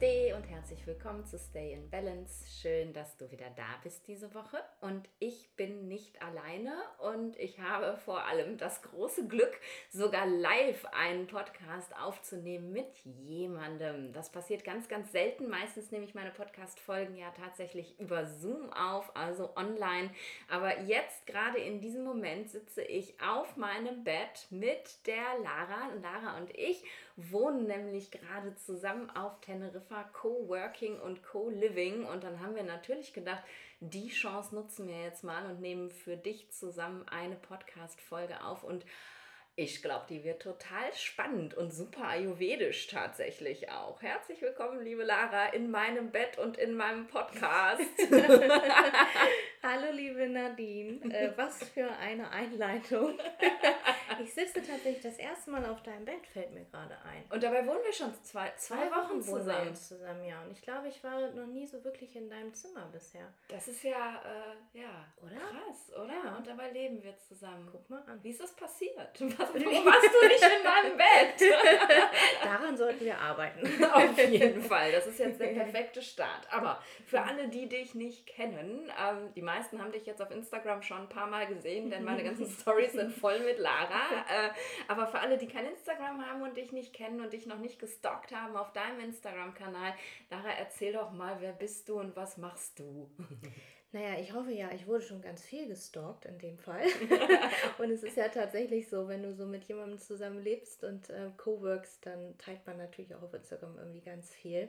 Namaste und herzlich willkommen zu Stay in Balance. Schön, dass du wieder da bist diese Woche. Und ich bin nicht alleine und ich habe vor allem das große Glück, sogar live einen Podcast aufzunehmen mit jemandem. Das passiert ganz, ganz selten. Meistens nehme ich meine Podcast-Folgen ja tatsächlich über Zoom auf, also online. Aber jetzt, gerade in diesem Moment, sitze ich auf meinem Bett mit der Lara. Lara und ich wohnen nämlich gerade zusammen auf Teneriffa, Co-Working und Co-Living. Und dann haben wir natürlich gedacht, die Chance nutzen wir jetzt mal und nehmen für dich zusammen eine Podcast-Folge auf. Und ich glaube, die wird total spannend und super ayurvedisch tatsächlich auch. Herzlich willkommen, liebe Lara, in meinem Bett und in meinem Podcast. Hallo, liebe Nadine. Äh, was für eine Einleitung. ich sitze tatsächlich das erste Mal auf deinem Bett, fällt mir gerade ein. Und dabei wohnen wir schon zwei, zwei, zwei Wochen, zusammen. zusammen. Ja, und ich glaube, ich war noch nie so wirklich in deinem Zimmer bisher. Das ist ja, äh, ja, oder? Krass, oder? Ja. Und dabei leben wir zusammen. Guck mal an. Wie ist das passiert? Was Warum warst du nicht in meinem Bett? Daran sollten wir arbeiten. Auf jeden Fall. Das ist jetzt der perfekte Start. Aber für alle, die dich nicht kennen, ähm, die meisten haben dich jetzt auf Instagram schon ein paar Mal gesehen, denn meine ganzen Stories sind voll mit Lara. Äh, aber für alle, die kein Instagram haben und dich nicht kennen und dich noch nicht gestalkt haben auf deinem Instagram-Kanal, Lara, erzähl doch mal, wer bist du und was machst du? Naja, ich hoffe ja, ich wurde schon ganz viel gestalkt in dem Fall. und es ist ja tatsächlich so, wenn du so mit jemandem zusammen lebst und äh, co-workst, dann teilt man natürlich auch auf Instagram irgendwie ganz viel.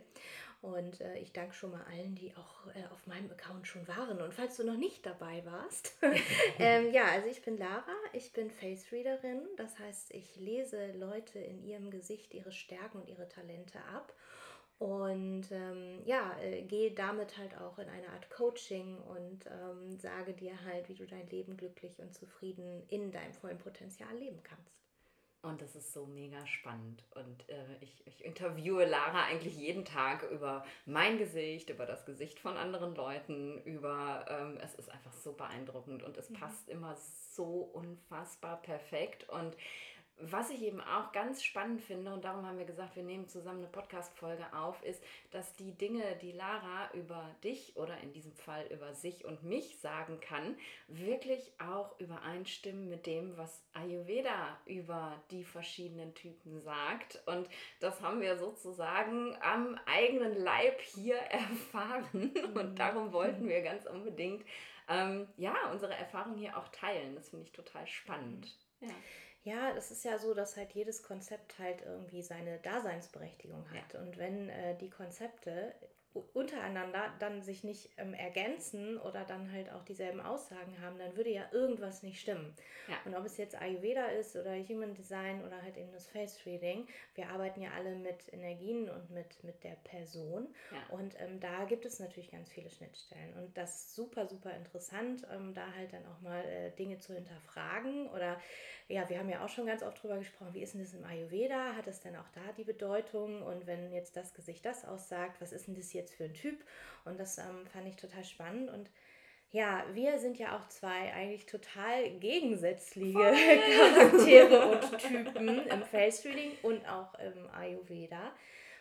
Und äh, ich danke schon mal allen, die auch äh, auf meinem Account schon waren. Und falls du noch nicht dabei warst, ähm, ja, also ich bin Lara, ich bin Face Readerin. Das heißt, ich lese Leute in ihrem Gesicht ihre Stärken und ihre Talente ab und ähm, ja, äh, gehe damit halt auch in eine Art Coaching und ähm, sage dir halt, wie du dein Leben glücklich und zufrieden in deinem vollen Potenzial leben kannst. Und das ist so mega spannend. Und äh, ich, ich interviewe Lara eigentlich jeden Tag über mein Gesicht, über das Gesicht von anderen Leuten, über ähm, es ist einfach so beeindruckend und es mhm. passt immer so unfassbar perfekt. Und was ich eben auch ganz spannend finde, und darum haben wir gesagt, wir nehmen zusammen eine Podcast-Folge auf, ist, dass die Dinge, die Lara über dich oder in diesem Fall über sich und mich sagen kann, wirklich auch übereinstimmen mit dem, was Ayurveda über die verschiedenen Typen sagt. Und das haben wir sozusagen am eigenen Leib hier erfahren. Und mhm. darum wollten wir ganz unbedingt ähm, ja, unsere Erfahrung hier auch teilen. Das finde ich total spannend. Ja. Ja, es ist ja so, dass halt jedes Konzept halt irgendwie seine Daseinsberechtigung hat. Ja. Und wenn äh, die Konzepte untereinander dann sich nicht ähm, ergänzen oder dann halt auch dieselben Aussagen haben, dann würde ja irgendwas nicht stimmen. Ja. Und ob es jetzt Ayurveda ist oder Human Design oder halt eben das Face Reading, wir arbeiten ja alle mit Energien und mit, mit der Person. Ja. Und ähm, da gibt es natürlich ganz viele Schnittstellen. Und das ist super, super interessant, ähm, da halt dann auch mal äh, Dinge zu hinterfragen. Oder ja, wir haben ja auch schon ganz oft drüber gesprochen, wie ist denn das im Ayurveda? Hat es denn auch da die Bedeutung? Und wenn jetzt das Gesicht das aussagt, was ist denn das jetzt für ein Typ? Und das ähm, fand ich total spannend. Und ja, wir sind ja auch zwei eigentlich total gegensätzliche Charaktere und Typen im Face Reading und auch im Ayurveda.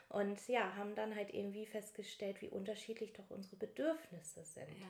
Und ja, haben dann halt irgendwie festgestellt, wie unterschiedlich doch unsere Bedürfnisse sind. Ja.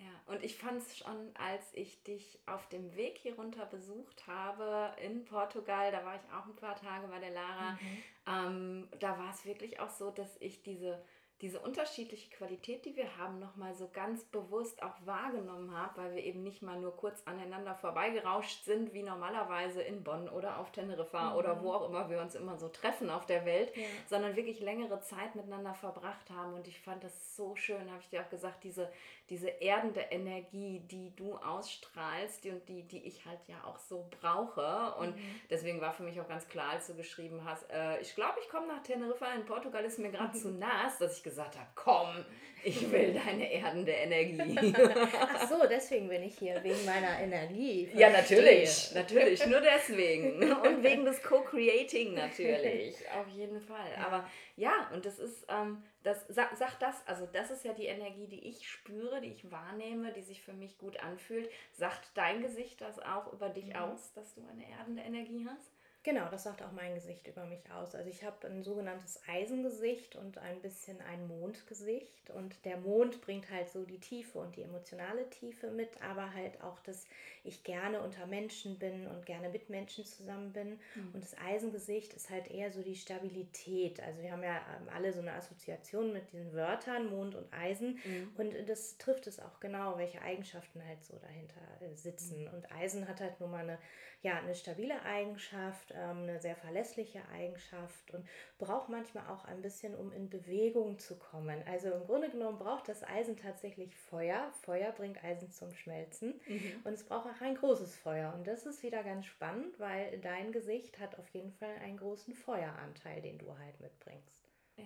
Ja, und ich fand es schon, als ich dich auf dem Weg hier runter besucht habe in Portugal, da war ich auch ein paar Tage bei der Lara, mhm. ähm, da war es wirklich auch so, dass ich diese diese unterschiedliche Qualität, die wir haben, nochmal so ganz bewusst auch wahrgenommen habe, weil wir eben nicht mal nur kurz aneinander vorbeigerauscht sind, wie normalerweise in Bonn oder auf Teneriffa mhm. oder wo auch immer wir uns immer so treffen auf der Welt, ja. sondern wirklich längere Zeit miteinander verbracht haben. Und ich fand das so schön, habe ich dir auch gesagt, diese, diese erdende Energie, die du ausstrahlst und die, die ich halt ja auch so brauche. Und mhm. deswegen war für mich auch ganz klar, als du geschrieben hast, äh, ich glaube, ich komme nach Teneriffa, in Portugal ist mir gerade zu nass, dass ich gesagt habe, komm, ich will deine erdende Energie. Ach so, deswegen bin ich hier, wegen meiner Energie. Verstehe. Ja, natürlich, natürlich, nur deswegen. Und wegen des Co-Creating natürlich, auf jeden Fall. Aber ja, und das ist, ähm, das sag, sag das, also das ist ja die Energie, die ich spüre, die ich wahrnehme, die sich für mich gut anfühlt. Sagt dein Gesicht das auch über dich mhm. aus, dass du eine erdende Energie hast? Genau, das sagt auch mein Gesicht über mich aus. Also ich habe ein sogenanntes Eisengesicht und ein bisschen ein Mondgesicht. Und der Mond bringt halt so die Tiefe und die emotionale Tiefe mit, aber halt auch, dass ich gerne unter Menschen bin und gerne mit Menschen zusammen bin. Mhm. Und das Eisengesicht ist halt eher so die Stabilität. Also wir haben ja ähm, alle so eine Assoziation mit diesen Wörtern, Mond und Eisen. Mhm. Und das trifft es auch genau, welche Eigenschaften halt so dahinter äh, sitzen. Mhm. Und Eisen hat halt nun mal eine ja, eine stabile Eigenschaft, ähm, eine sehr verlässliche Eigenschaft und braucht manchmal auch ein bisschen, um in Bewegung zu kommen. Also im Grunde genommen braucht das Eisen tatsächlich Feuer. Feuer bringt Eisen zum Schmelzen mhm. und es braucht auch ein großes Feuer. Und das ist wieder ganz spannend, weil dein Gesicht hat auf jeden Fall einen großen Feueranteil, den du halt mitbringst. Ja,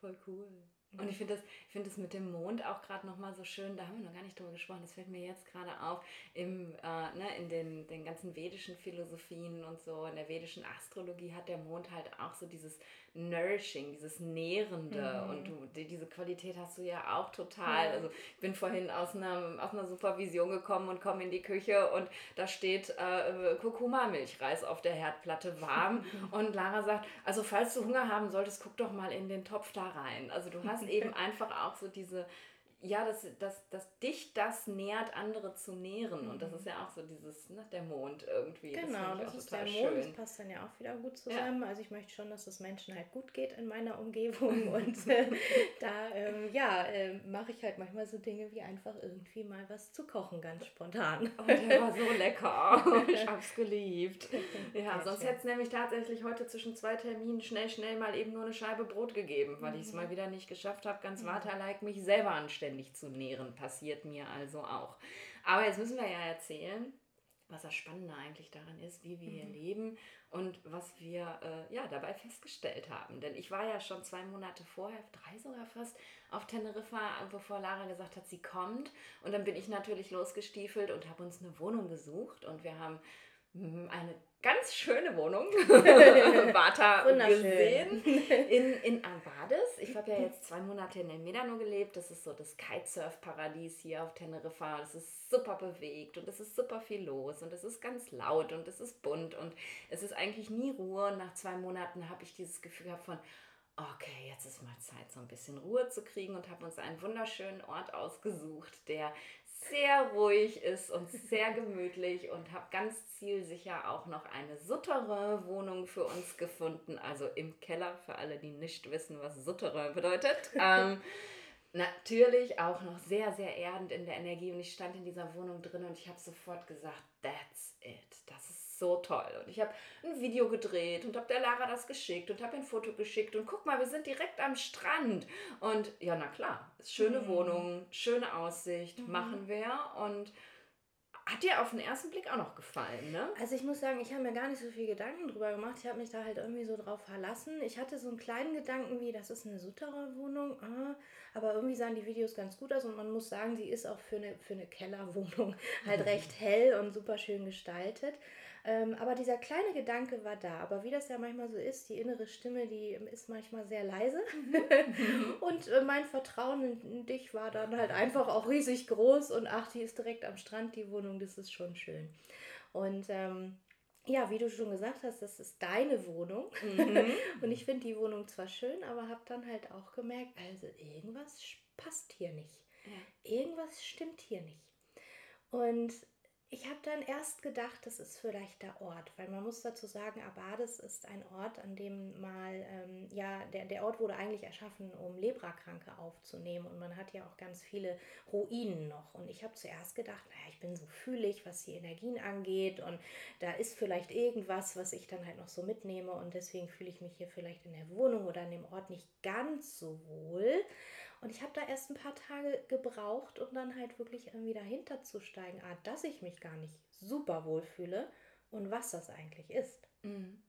voll cool. Und ich finde das, find das mit dem Mond auch gerade nochmal so schön, da haben wir noch gar nicht drüber gesprochen, das fällt mir jetzt gerade auf, im, äh, ne, in den, den ganzen vedischen Philosophien und so, in der vedischen Astrologie hat der Mond halt auch so dieses Nourishing, dieses Nährende. Mhm. Und du, die, diese Qualität hast du ja auch total. Ja. Also ich bin vorhin aus einer, aus einer Supervision gekommen und komme in die Küche und da steht äh, Kurkuma-Milchreis auf der Herdplatte warm. und Lara sagt, also falls du Hunger haben solltest, guck doch mal in den Topf da rein. Also du hast eben einfach auch so diese ja, dass, dass, dass dich das nährt, andere zu nähren. Mhm. Und das ist ja auch so dieses, ne, der Mond irgendwie. Genau, das, das ist der Mond, das passt dann ja auch wieder gut zusammen. Ja. Also ich möchte schon, dass es Menschen halt gut geht in meiner Umgebung. und äh, da, ähm, ja, äh, mache ich halt manchmal so Dinge wie einfach irgendwie mal was zu kochen, ganz spontan. Oh, der war so lecker. ich hab's geliebt. Ja, sonst hätte es nämlich tatsächlich heute zwischen zwei Terminen schnell, schnell mal eben nur eine Scheibe Brot gegeben, weil mhm. ich es mal wieder nicht geschafft habe, ganz mhm. waterlike mich selber anstellen ständig zu nähren. Passiert mir also auch. Aber jetzt müssen wir ja erzählen, was das Spannende eigentlich daran ist, wie wir mhm. hier leben und was wir äh, ja dabei festgestellt haben. Denn ich war ja schon zwei Monate vorher, drei sogar fast, auf Teneriffa, bevor Lara gesagt hat, sie kommt. Und dann bin ich natürlich losgestiefelt und habe uns eine Wohnung gesucht und wir haben hm, eine ganz schöne Wohnung, Bata gesehen, in, in Avades. Ich habe ja jetzt zwei Monate in El Medano gelebt. Das ist so das Kitesurf-Paradies hier auf Teneriffa. Das ist super bewegt und es ist super viel los und es ist ganz laut und es ist bunt und es ist eigentlich nie Ruhe. Und nach zwei Monaten habe ich dieses Gefühl gehabt von, okay, jetzt ist mal Zeit, so ein bisschen Ruhe zu kriegen und habe uns einen wunderschönen Ort ausgesucht, der sehr ruhig ist und sehr gemütlich und habe ganz zielsicher auch noch eine Souterrain-Wohnung für uns gefunden, also im Keller, für alle, die nicht wissen, was Souterrain bedeutet. ähm, natürlich auch noch sehr, sehr erdend in der Energie und ich stand in dieser Wohnung drin und ich habe sofort gesagt, that's it, so toll. Und ich habe ein Video gedreht und habe der Lara das geschickt und habe ein Foto geschickt und guck mal, wir sind direkt am Strand. Und ja, na klar, schöne mhm. Wohnung, schöne Aussicht, mhm. machen wir. Und hat dir auf den ersten Blick auch noch gefallen, ne? Also ich muss sagen, ich habe mir gar nicht so viel Gedanken drüber gemacht. Ich habe mich da halt irgendwie so drauf verlassen. Ich hatte so einen kleinen Gedanken wie, das ist eine Sutterer-Wohnung. Ah, aber irgendwie sahen die Videos ganz gut aus und man muss sagen, sie ist auch für eine, für eine Kellerwohnung halt recht hell und super schön gestaltet. Ähm, aber dieser kleine Gedanke war da. Aber wie das ja manchmal so ist, die innere Stimme, die ist manchmal sehr leise. Und äh, mein Vertrauen in, in, dich war dann halt einfach auch riesig groß. Und ach, die ist direkt am Strand, die Wohnung, das ist schon schön. Und ähm, ja, wie du schon gesagt hast, das ist deine Wohnung. Mhm. und ich finde die Wohnung zwar schön, aber habe dann halt auch gemerkt, also irgendwas passt hier nicht. Ja. Irgendwas stimmt hier nicht. Und ich habe dann erst gedacht, das ist vielleicht der Ort, weil man muss dazu sagen, Abades ist ein Ort, an dem mal, ähm, ja, der, der Ort wurde eigentlich erschaffen, um Leprakranke aufzunehmen und man hat ja auch ganz viele Ruinen noch. Und ich habe zuerst gedacht, naja, ich bin so fühlig, was die Energien angeht und da ist vielleicht irgendwas, was ich dann halt noch so mitnehme und deswegen fühle ich mich hier vielleicht in der Wohnung oder an dem Ort nicht ganz so wohl. Und ich habe da erst ein paar Tage gebraucht, um dann halt wirklich irgendwie dahinter zu steigen, ah, dass ich mich gar nicht super wohl fühle und was das eigentlich ist. Mhm.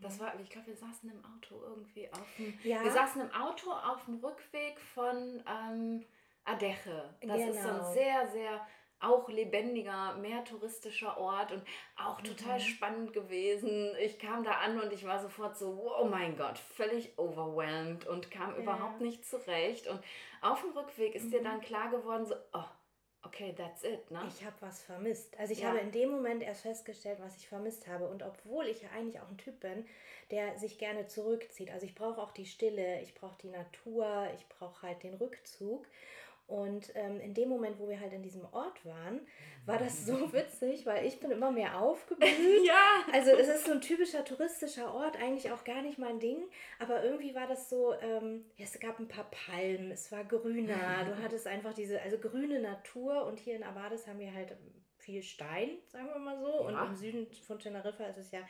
Das war, ich glaube, wir saßen im Auto irgendwie auf dem. Ja. Wir saßen im Auto auf dem Rückweg von ähm, Adeche. Das genau. ist so ein genau. sehr, sehr auch lebendiger, mehr touristischer Ort und auch total mhm. spannend gewesen. Ich kam da an und ich war sofort so, oh mein Gott, völlig overwhelmed und kam ja. überhaupt nicht zurecht. Und auf dem Rückweg ist mhm. dir dann klar geworden, so, oh, okay, that's it, ne? Ich habe was vermisst. Also ich Ja. habe in dem Moment erst festgestellt, was ich vermisst habe. Und obwohl ich ja eigentlich auch ein Typ bin, der sich gerne zurückzieht. Also ich brauche auch die Stille, ich brauche die Natur, ich brauche halt den Rückzug. Und ähm, in dem Moment, wo wir halt in diesem Ort waren, war das so witzig, weil ich bin immer mehr aufgeblüht. Ja. Also es ist so ein typischer touristischer Ort, eigentlich auch gar nicht mein Ding, aber irgendwie war das so, ähm, es gab ein paar Palmen, es war grüner, du hattest einfach diese, also grüne Natur und hier in Abades haben wir halt viel Stein, sagen wir mal so, und Ja. im Süden von Teneriffa ist es ja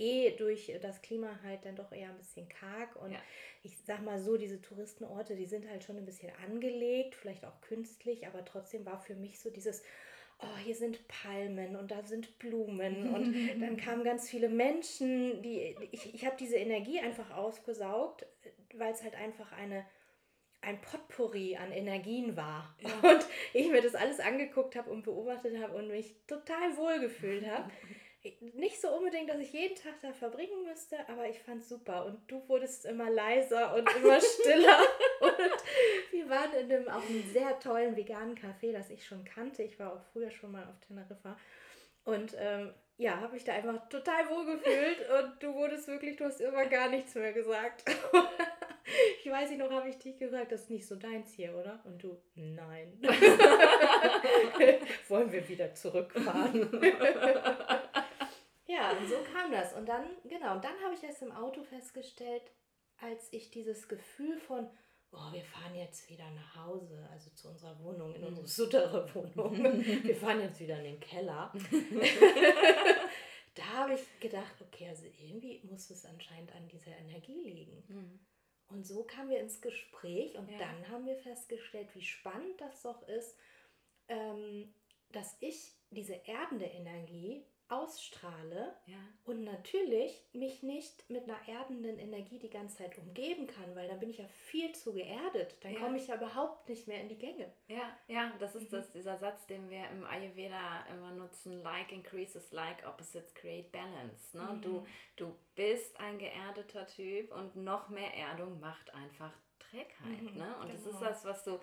eh durch das Klima halt dann doch eher ein bisschen karg und Ja. ich sag mal so, diese Touristenorte, die sind halt schon ein bisschen angelegt, vielleicht auch künstlich, aber trotzdem war für mich so dieses, oh, hier sind Palmen und da sind Blumen und dann kamen ganz viele Menschen, die ich, ich habe diese Energie einfach ausgesaugt, weil es halt einfach eine ein Potpourri an Energien war. Und ich mir das alles angeguckt habe und beobachtet habe und mich total wohl gefühlt habe. Nicht so unbedingt, dass ich jeden Tag da verbringen müsste, aber ich fand es super. Und du wurdest immer leiser und immer stiller. und wir waren in einem, auch einem sehr tollen veganen Café, das ich schon kannte. Ich war auch früher schon mal auf Teneriffa. Und ähm, ja, habe mich da einfach total wohl gefühlt und du wurdest wirklich, du hast immer gar nichts mehr gesagt. ich weiß nicht noch, habe ich dich gesagt, das ist nicht so deins hier, oder? Und du, nein. Wollen wir wieder zurückfahren? Ja, und so kam das. Und dann, genau, und dann habe ich erst im Auto festgestellt, als ich dieses Gefühl von, oh, wir fahren jetzt wieder nach Hause, also zu unserer Wohnung, in unsere suttere Wohnung. wir fahren jetzt wieder in den Keller. da habe ich gedacht, okay, also irgendwie muss es anscheinend an dieser Energie liegen. Mhm. Und so kamen wir ins Gespräch und Ja. dann haben wir festgestellt, wie spannend das doch ist, ähm, dass ich diese erdende Energie ausstrahle Ja. und natürlich mich nicht mit einer erdenden Energie die ganze Zeit umgeben kann, weil dann bin ich ja viel zu geerdet. Dann Ja. komme ich ja überhaupt nicht mehr in die Gänge. Ja, ja, das Mhm. ist das, dieser Satz, den wir im Ayurveda immer nutzen, like increases like opposites create balance. Ne? Mhm. Du, du bist ein geerdeter Typ und noch mehr Erdung macht einfach Trägheit. Mhm, ne? Und das genau. ist das, was du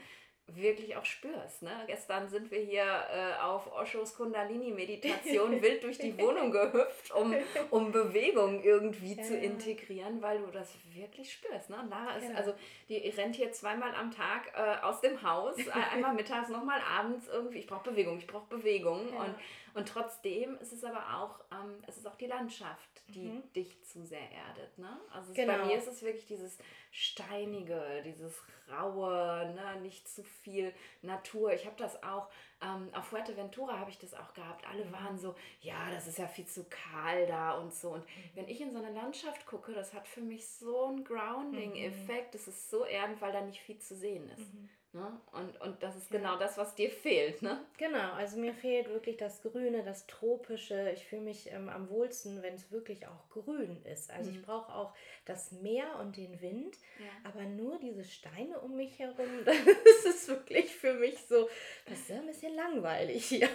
wirklich auch spürst. Ne? Gestern sind wir hier äh, auf Oshos Kundalini-Meditation wild durch die Wohnung gehüpft, um, um Bewegung irgendwie zu Ja. integrieren, weil du das wirklich spürst. Ne? Lara ist, Genau. also die rennt hier zweimal am Tag äh, aus dem Haus, äh, einmal mittags, nochmal abends irgendwie. Ich brauche Bewegung, ich brauche Bewegung. Ja. Und, und trotzdem ist es aber auch, ähm, es ist auch die Landschaft, die Mhm. dich zu sehr erdet. Ne? Also Genau. bei mir ist es wirklich dieses Steinige, dieses Raue, ne? nicht zu viel Natur. Ich habe das auch, ähm, auf Fuerteventura habe ich das auch gehabt. Alle Mhm. waren so, ja, das ist ja viel zu kahl da und so. Und wenn ich in so eine Landschaft gucke, das hat für mich so einen Grounding-Effekt. Das ist so erdend, weil da nicht viel zu sehen ist. Ne? Und, und das ist Ja. genau das, was dir fehlt. Ne? Genau, also mir fehlt wirklich das Grüne, das Tropische. Ich fühle mich ähm, am wohlsten, wenn es wirklich auch grün ist. Also ich brauche auch das Meer und den Wind, Ja. aber nur diese Steine um mich herum, das ist wirklich für mich so, das ist ja ein bisschen langweilig hier.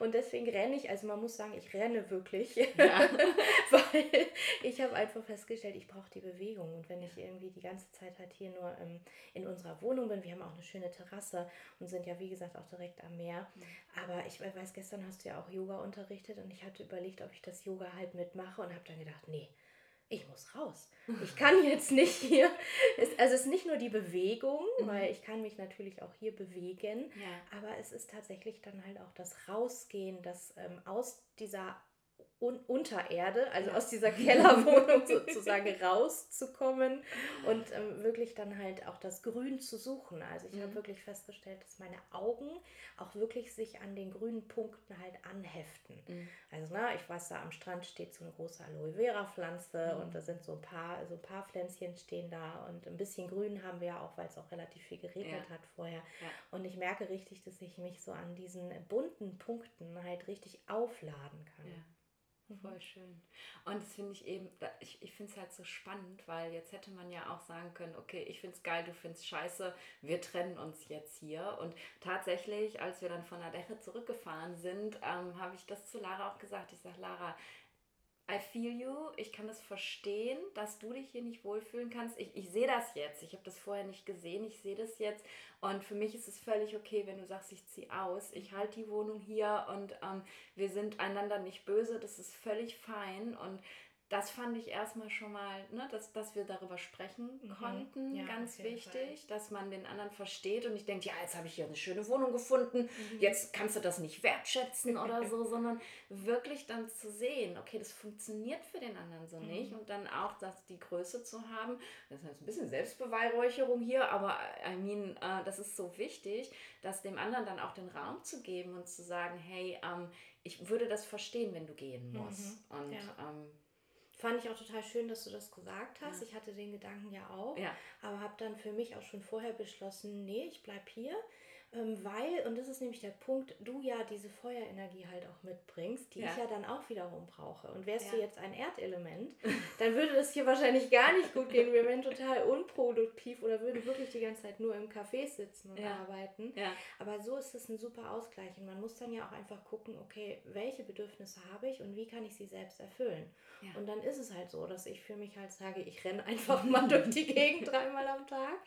Und deswegen renne ich, also man muss sagen, ich renne wirklich, Ja. weil ich habe einfach festgestellt, ich brauche die Bewegung. Und wenn ich irgendwie die ganze Zeit halt hier nur ähm, in unserer Wohnung bin, wir haben auch eine schöne Terrasse und sind ja wie gesagt auch direkt am Meer. Aber ich we- weiß, gestern hast du ja auch Yoga unterrichtet und ich hatte überlegt, ob ich das Yoga halt mitmache und habe dann gedacht, nee, ich muss raus. Ich kann jetzt nicht hier. Es, also es ist nicht nur die Bewegung, weil ich kann mich natürlich auch hier bewegen, Ja. aber es ist tatsächlich dann halt auch das Rausgehen, das ähm, aus dieser Un Untererde, also Ja. aus dieser Kellerwohnung sozusagen rauszukommen und ähm, wirklich dann halt auch das Grün zu suchen. Also ich habe Mhm. wirklich festgestellt, dass meine Augen auch wirklich sich an den grünen Punkten halt anheften. Mhm. Also na, ich weiß, da am Strand steht so eine große Aloe Vera Pflanze Mhm. und da sind so ein paar, so ein paar Pflänzchen stehen da und ein bisschen Grün haben wir ja auch, weil es auch relativ viel geregnet Ja. hat vorher. Ja. Und ich merke richtig, dass ich mich so an diesen bunten Punkten halt richtig aufladen kann. Voll schön. Und das finde ich eben, ich, ich finde es halt so spannend, weil jetzt hätte man ja auch sagen können, okay, ich finde es geil, du findest scheiße, wir trennen uns jetzt hier. Und tatsächlich, als wir dann von der Deche zurückgefahren sind, ähm, habe ich das zu Lara auch gesagt. Ich sage, Lara, I feel you. Ich kann das verstehen, dass du dich hier nicht wohlfühlen kannst. Ich, ich sehe das jetzt. Ich habe das vorher nicht gesehen. Ich sehe das jetzt. Und für mich ist es völlig okay, wenn du sagst, ich ziehe aus. Ich halte die Wohnung hier und ähm, wir sind einander nicht böse. Das ist völlig fein. Und das fand ich erstmal schon mal, ne, dass, dass wir darüber sprechen mhm. konnten, ja, ganz wichtig, Fall. dass man den anderen versteht und nicht denkt, ja, jetzt habe ich hier eine schöne Wohnung gefunden, mhm. jetzt kannst du das nicht wertschätzen oder so, sondern wirklich dann zu sehen, okay, das funktioniert für den anderen so mhm. nicht und dann auch das, die Größe zu haben, das ist ein bisschen Selbstbeweihräucherung hier, aber I mean, uh, das ist so wichtig, dass dem anderen dann auch den Raum zu geben und zu sagen, hey, ähm, ich würde das verstehen, wenn du gehen musst. Mhm. Und ja. ähm, Fand ich auch total schön, dass du das gesagt hast. Ja. Ich hatte den Gedanken ja auch, ja. aber habe dann für mich auch schon vorher beschlossen, nee, ich bleibe hier. Ähm, weil, und das ist nämlich der Punkt, du ja diese Feuerenergie halt auch mitbringst, die ja. ich ja dann auch wiederum brauche. Und wärst ja. du jetzt ein Erdelement, dann würde das hier wahrscheinlich gar nicht gut gehen. Wir wären total unproduktiv oder würden wirklich die ganze Zeit nur im Café sitzen und ja. arbeiten. Aber so ist es ein super Ausgleich. Und man muss dann ja auch einfach gucken, okay, welche Bedürfnisse habe ich und wie kann ich sie selbst erfüllen. Und dann ist es halt so, dass ich für mich halt sage, ich renne einfach mal durch die Gegend dreimal am Tag.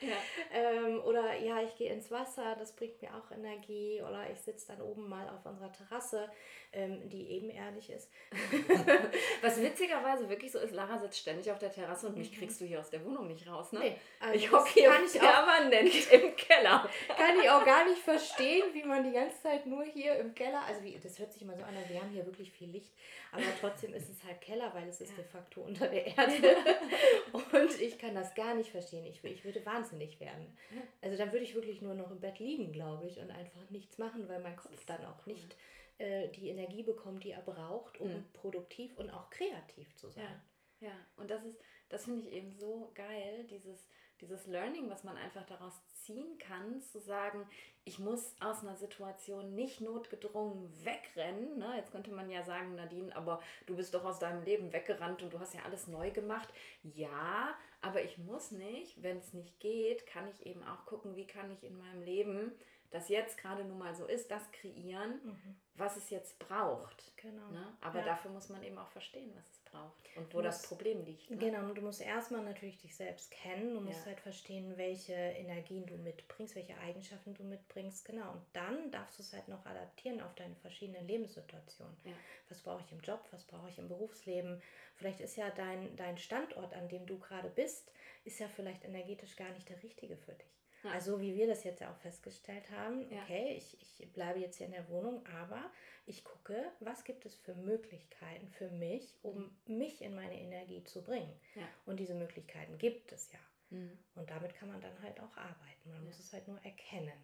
Ähm, oder ja, ich gehe ins Wasser, das bringt gibt mir auch Energie. Oder ich sitze dann oben mal auf unserer Terrasse, ähm, die ebenerdig ist. Was witzigerweise wirklich so ist, Lara sitzt ständig auf der Terrasse und mich mhm. kriegst du hier aus der Wohnung nicht raus. Ne? Nee, also ich hocke hier ich permanent im Keller. Kann ich auch gar nicht verstehen, wie man die ganze Zeit nur hier im Keller, also wie, das hört sich immer so an, wir haben hier wirklich viel Licht, aber trotzdem ist es halt Keller, weil es ist ja. de facto unter der Erde. und ich kann das gar nicht verstehen. Ich, ich würde wahnsinnig werden. Also dann würde ich wirklich nur noch im Bett liegen, glaube glaube ich, und einfach nichts machen, weil mein Kopf dann auch nicht äh, die Energie bekommt, die er braucht, um mhm. produktiv und auch kreativ zu sein. Ja, ja. und das ist, das finde ich eben so geil, dieses, dieses Learning, was man einfach daraus ziehen kann, zu sagen, ich muss aus einer Situation nicht notgedrungen wegrennen. Ne? Jetzt könnte man ja sagen, Nadine, aber du bist doch aus deinem Leben weggerannt und du hast ja alles neu gemacht. Ja, aber ich muss nicht. Wenn es nicht geht, kann ich eben auch gucken, wie kann ich in meinem Leben das jetzt gerade nun mal so ist, das kreieren, mhm. was es jetzt braucht. Genau. Ne? Aber ja. dafür muss man eben auch verstehen, was es braucht und wo musst, das Problem liegt. Ne? Genau, und du musst erstmal natürlich dich selbst kennen, du musst ja. halt verstehen, welche Energien du mitbringst, welche Eigenschaften du mitbringst, genau. Und dann darfst du es halt noch adaptieren auf deine verschiedenen Lebenssituationen. Ja. Was brauche ich im Job, was brauche ich im Berufsleben? Vielleicht ist ja dein, dein Standort, an dem du gerade bist, ist ja vielleicht energetisch gar nicht der richtige für dich. Ja. Also wie wir das jetzt ja auch festgestellt haben, okay, ich, ich bleibe jetzt hier in der Wohnung, aber ich gucke, was gibt es für Möglichkeiten für mich, um mhm. mich in meine Energie zu bringen. Ja. Und diese Möglichkeiten gibt es ja. Mhm. Und damit kann man dann halt auch arbeiten. Man ja. muss es halt nur erkennen.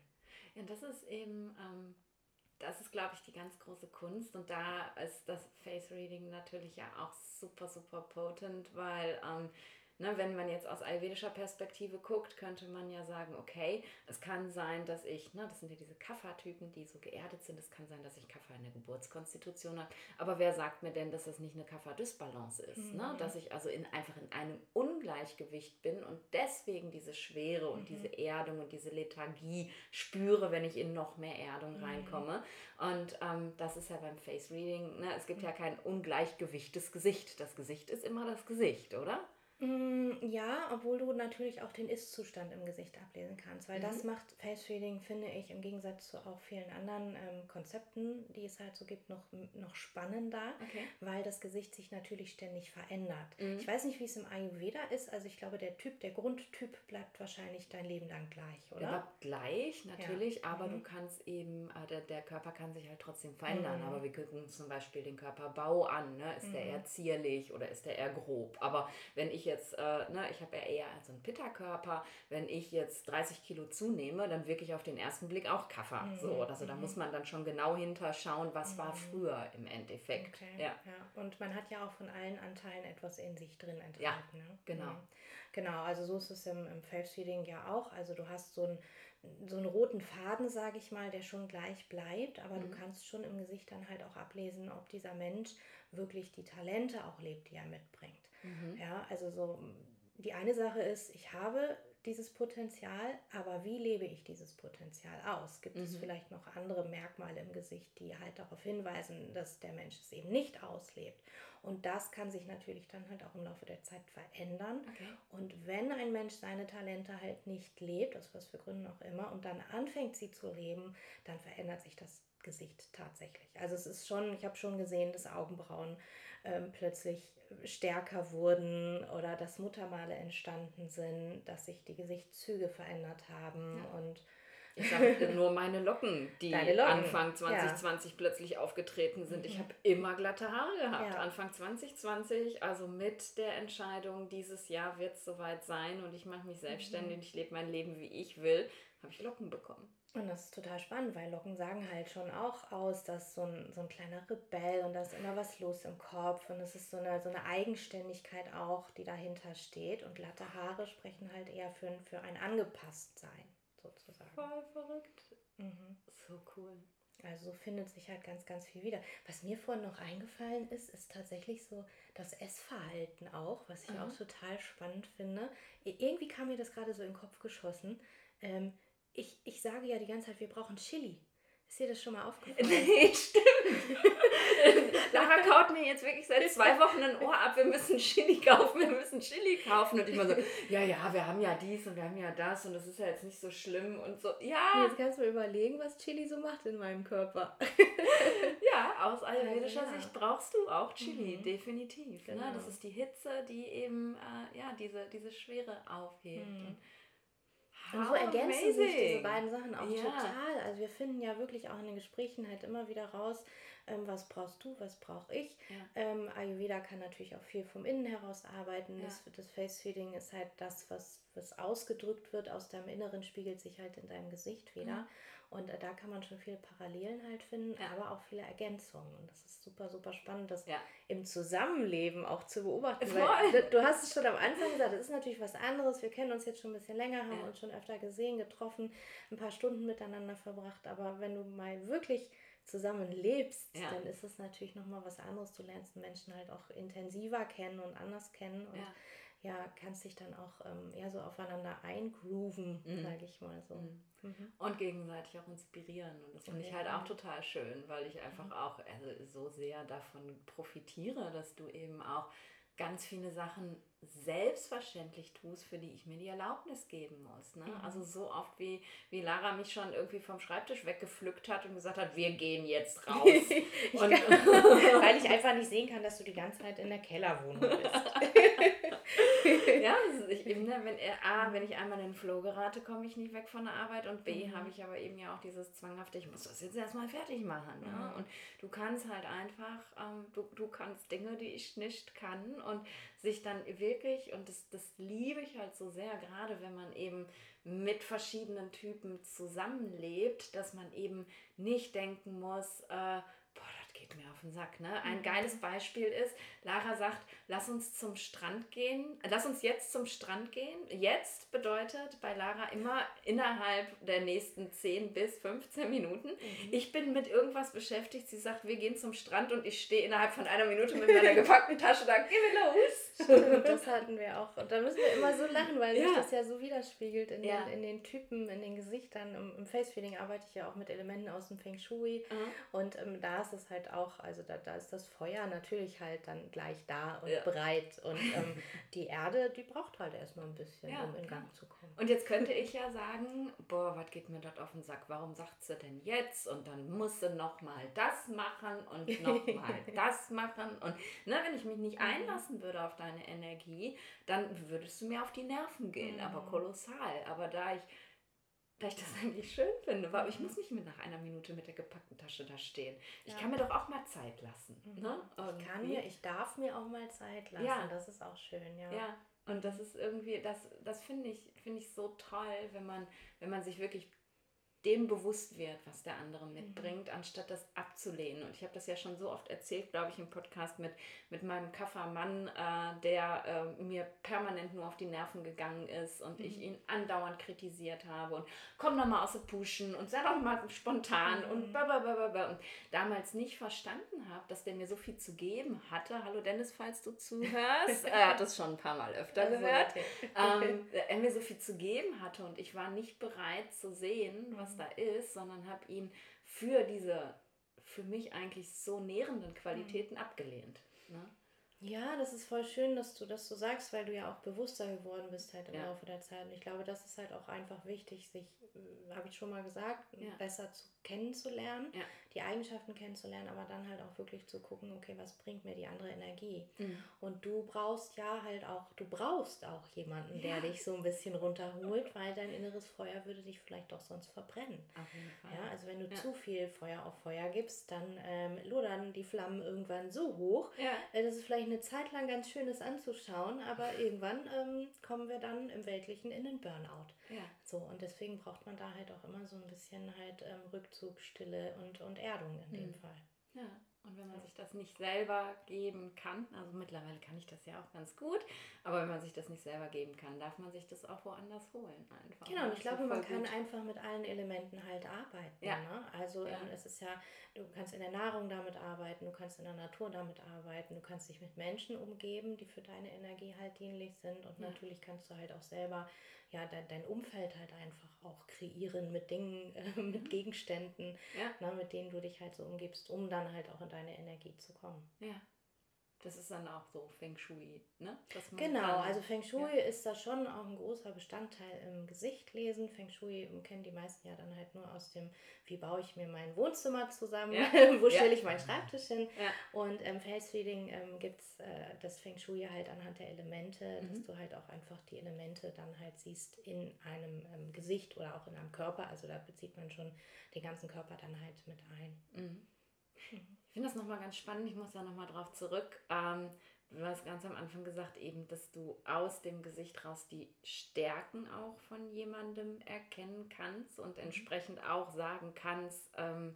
Ja, das ist eben, ähm, das ist, glaube ich, die ganz große Kunst. Und da ist das Face Reading natürlich ja auch super, super potent, weil ähm, Ne, wenn man jetzt aus ayurvedischer Perspektive guckt, könnte man ja sagen, okay, es kann sein, dass ich, ne, das sind ja diese Kapha-Typen, die so geerdet sind, es kann sein, dass ich Kapha in der Geburtskonstitution habe, aber wer sagt mir denn, dass das nicht eine Kapha-Dysbalance ist? Ne? Mhm. Ne? Dass ich also in, einfach in einem Ungleichgewicht bin und deswegen diese Schwere und mhm. diese Erdung und diese Lethargie spüre, wenn ich in noch mehr Erdung mhm. reinkomme. Und ähm, das ist ja beim Face Reading, ne? es gibt ja kein ungleichgewichtes Gesicht. Das Gesicht ist immer das Gesicht, oder? Mm, ja, obwohl du natürlich auch den Ist-Zustand im Gesicht ablesen kannst, weil mhm. das macht Face Reading, finde ich, im Gegensatz zu auch vielen anderen ähm, Konzepten, die es halt so gibt, noch, noch spannender, okay. weil das Gesicht sich natürlich ständig verändert. Mhm. Ich weiß nicht, wie es im Ayurveda ist, also ich glaube, der Typ, der Grundtyp bleibt wahrscheinlich dein Leben lang gleich, oder? Der bleibt gleich, natürlich, ja. aber mhm. du kannst eben, äh, der, der Körper kann sich halt trotzdem verändern, mhm. aber wir gucken zum Beispiel den Körperbau an, ne? ist der mhm. eher zierlich oder ist der eher grob, aber wenn ich jetzt, äh, ne, ich habe ja eher so einen Pitta-Körper, wenn ich jetzt 30 Kilo zunehme, dann wirklich auf den ersten Blick auch Kaffer. Mhm. So, also da mhm. muss man dann schon genau hinterschauen, was mhm. war früher im Endeffekt. Okay. Ja. ja. Und man hat ja auch von allen Anteilen etwas in sich drin enthalten. Ja, ne? genau. Mhm. Genau, also so ist es im, im Face-Feeding ja auch. Also du hast so einen so einen roten Faden, sage ich mal, der schon gleich bleibt, aber mhm. du kannst schon im Gesicht dann halt auch ablesen, ob dieser Mensch wirklich die Talente auch lebt, die er mitbringt. Mhm. Ja, also so die eine Sache ist, ich habe dieses Potenzial, aber wie lebe ich dieses Potenzial aus? Gibt mhm. es vielleicht noch andere Merkmale im Gesicht, die halt darauf hinweisen, dass der Mensch es eben nicht auslebt? Und das kann sich natürlich dann halt auch im Laufe der Zeit verändern. Okay. Und wenn ein Mensch seine Talente halt nicht lebt, aus was für Gründen auch immer, und dann anfängt sie zu leben, dann verändert sich das Gesicht tatsächlich. Also es ist schon, ich habe schon gesehen, dass Augenbrauen ähm, plötzlich stärker wurden oder dass Muttermale entstanden sind, dass sich die Gesichtszüge verändert haben ja. und ich habe nur meine Locken, die Locken. Anfang 2020 ja. plötzlich aufgetreten sind. Ich mhm. habe immer glatte Haare gehabt. Ja. Anfang 2020, also mit der Entscheidung, dieses Jahr wird es soweit sein und ich mache mich selbstständig, mhm. ich lebe mein Leben, wie ich will, habe ich Locken bekommen. Und das ist total spannend, weil Locken sagen halt schon auch aus, dass so ein, so ein kleiner Rebell und da ist immer was los im Kopf und es ist so eine, so eine Eigenständigkeit auch, die dahinter steht. Und glatte Haare sprechen halt eher für, für ein Angepasstsein, sozusagen. Voll verrückt. Mhm. So cool. Also so findet sich halt ganz, ganz viel wieder. Was mir vorhin noch eingefallen ist, ist tatsächlich so das Essverhalten auch, was ich mhm. auch total spannend finde. Irgendwie kam mir das gerade so in den Kopf geschossen. Ähm, ich, ich sage ja die ganze Zeit, wir brauchen Chili. Ist dir das schon mal aufgefallen? Nee, stimmt. Lara kaut mir jetzt wirklich seit zwei Wochen ein Ohr ab, wir müssen Chili kaufen, wir müssen Chili kaufen. Und ich immer so, ja, ja, wir haben ja dies und wir haben ja das und das ist ja jetzt nicht so schlimm und so, ja. Jetzt kannst du mir überlegen, was Chili so macht in meinem Körper. ja, aus ayurvedischer ja. Sicht brauchst du auch Chili, mhm. definitiv. Ne? Genau. Ne? Das ist die Hitze, die eben äh, ja, diese, diese Schwere aufhebt. Mhm. Und so ergänzen amazing. sich diese beiden Sachen auch ja. total. Also wir finden ja wirklich auch in den Gesprächen halt immer wieder raus, ähm, was brauchst du, was brauche ich. Ja. Ähm, Ayurveda kann natürlich auch viel vom Innen heraus arbeiten. Ja. Das, das Face-Feeding ist halt das, was, was ausgedrückt wird aus deinem Inneren, spiegelt sich halt in deinem Gesicht wieder. Und äh, da kann man schon viele Parallelen halt finden, ja. aber auch viele Ergänzungen. Und das ist super, super spannend, das ja. im Zusammenleben auch zu beobachten. Weil, du hast es schon am Anfang gesagt, das ist natürlich was anderes. Wir kennen uns jetzt schon ein bisschen länger, haben ja. uns schon öfter gesehen, getroffen, ein paar Stunden miteinander verbracht. Aber wenn du mal wirklich zusammen lebst, ja. dann ist es natürlich nochmal was anderes. Du lernst Menschen halt auch intensiver kennen und anders kennen. Und ja ja, kannst dich dann auch ähm, ja, so aufeinander eingrooven, mhm. sage ich mal so. Mhm. mhm. Und gegenseitig auch inspirieren. Und das finde ich halt auch total schön, weil ich einfach mhm. auch also, so sehr davon profitiere, dass du eben auch ganz viele Sachen selbstverständlich tust, für die ich mir die Erlaubnis geben muss. Ne? Mhm. Also so oft wie, wie Lara mich schon irgendwie vom Schreibtisch weggepflückt hat und gesagt hat, wir gehen jetzt raus. und kann, weil ich einfach nicht sehen kann, dass du die ganze Zeit in der Kellerwohnung bist. ja, ich eben, ne, wenn, A, wenn ich einmal in den Flow gerate, komme ich nicht weg von der Arbeit und B, mhm. habe ich aber eben ja auch dieses zwanghafte, ich muss das jetzt erstmal fertig machen. Ne? Mhm. Und du kannst halt einfach, ähm, du, du kannst Dinge, die ich nicht kann und sich dann wirklich, und das, das liebe ich halt so sehr, gerade wenn man eben mit verschiedenen Typen zusammenlebt, dass man eben nicht denken muss, äh, geht mir auf den Sack. Ne? Ein mhm. geiles Beispiel ist, Lara sagt, lass uns zum Strand gehen, lass uns jetzt zum Strand gehen. Jetzt bedeutet bei Lara immer innerhalb der nächsten 10 bis 15 Minuten. Mhm. Ich bin mit irgendwas beschäftigt. Sie sagt, wir gehen zum Strand und ich stehe innerhalb von einer Minute mit meiner gepackten Tasche da, geh mir los. Stimmt, das hatten wir auch. Und da müssen wir immer so lachen, weil ja. sich das ja so widerspiegelt in, ja. den, in den Typen, in den Gesichtern. Im, im Face-Feeling arbeite ich ja auch mit Elementen aus dem Feng Shui. Mhm. Und ähm, da ist es halt auch, also da, da ist das Feuer natürlich halt dann gleich da und ja. Bereit. Und ähm, die Erde, die braucht halt erstmal ein bisschen, ja, um in Gang zu kommen. Und jetzt könnte ich ja sagen, boah, was geht mir dort auf den Sack? Warum sagt sie denn jetzt? Und dann muss sie nochmal das machen und nochmal das machen. Und ne, wenn ich mich nicht mhm. einlassen würde auf deine Energie, dann würdest du mir auf die Nerven gehen, mhm. aber kolossal. Aber da ich da ich das eigentlich schön finde, weil ich muss nicht mehr nach einer Minute mit der gepackten Tasche da stehen. Ich ja. kann mir doch auch mal Zeit lassen. Mhm. Ne? Ich kann mir, ich darf mir auch mal Zeit lassen. Ja. Das ist auch schön, ja. Ja, und das ist irgendwie, das, das finde ich, finde ich so toll, wenn man, wenn man sich wirklich dem bewusst wird, was der andere mitbringt, mhm. anstatt das abzulehnen. Und ich habe das ja schon so oft erzählt, glaube ich, im Podcast mit, mit meinem Kaffermann, äh, der äh, mir permanent nur auf die Nerven gegangen ist und mhm. ich ihn andauernd kritisiert habe und komm doch mal aus der Puschen und sei doch mal spontan mhm. und blablabla. Und damals nicht verstanden habe, dass der mir so viel zu geben hatte. Hallo Dennis, falls du zuhörst. er hat das schon ein paar Mal öfter also, gehört. Ähm, er mir so viel zu geben hatte und ich war nicht bereit zu sehen, was was da ist, sondern habe ihn für diese für mich eigentlich so nährenden Qualitäten mhm. abgelehnt. Ne? Ja, das ist voll schön, dass du das so sagst, weil du ja auch bewusster geworden bist halt im ja. Laufe der Zeit. Und ich glaube, das ist halt auch einfach wichtig, sich, äh, habe ich schon mal gesagt, ja. besser zu kennenzulernen, ja. Die Eigenschaften kennenzulernen, aber dann halt auch wirklich zu gucken, okay, was bringt mir die andere Energie? Mhm. Und du brauchst ja halt auch, du brauchst auch jemanden, ja. der dich so ein bisschen runterholt, weil dein inneres Feuer würde dich vielleicht doch sonst verbrennen. Auf jeden Fall. Ja, also wenn du ja. zu viel Feuer auf Feuer gibst, dann ähm, lodern die Flammen irgendwann so hoch, ja. äh, dass es vielleicht eine Zeit lang ganz schön ist anzuschauen, aber irgendwann ähm, kommen wir dann im Weltlichen in den Burnout. Ja. So, und deswegen braucht man da halt auch immer so ein bisschen halt ähm, Rückzug, Stille und, und Erdung in dem mhm. Fall. Ja. Und wenn man sich das nicht selber geben kann, also mittlerweile kann ich das ja auch ganz gut, aber wenn man sich das nicht selber geben kann, darf man sich das auch woanders holen einfach. Genau, und ich glaube, man kann gut. einfach mit allen Elementen halt arbeiten. Ja. Ne? Also ja. Ähm, es ist ja, du kannst in der Nahrung damit arbeiten, du kannst in der Natur damit arbeiten, du kannst dich mit Menschen umgeben, die für deine Energie halt dienlich sind und natürlich kannst du halt auch selber ja, dein, dein Umfeld halt einfach auch kreieren mit Dingen, äh, mit mhm. Gegenständen, ja. na, ne, mit denen du dich halt so umgibst, um dann halt auch in deine Energie zu kommen. Ja. Das ist dann auch so Feng Shui, ne? genau, also Feng Shui ja. ist da schon auch ein großer Bestandteil im Gesicht lesen. Feng Shui kennen die meisten ja dann halt nur aus dem, wie baue ich mir mein Wohnzimmer zusammen, ja. wo ja. stelle ich meinen Schreibtisch hin. Und im ähm, Face Reading ähm, gibt es äh, das Feng Shui halt anhand der Elemente, mhm. dass du halt auch einfach die Elemente dann halt siehst in einem ähm, Gesicht oder auch in einem Körper. Also da bezieht man schon den ganzen Körper dann halt mit ein. Mhm. Mhm. Ich finde das nochmal ganz spannend, ich muss da nochmal drauf zurück. Ähm, du hast ganz am Anfang gesagt, eben, dass du aus dem Gesicht raus die Stärken auch von jemandem erkennen kannst und mhm. entsprechend auch sagen kannst, ähm,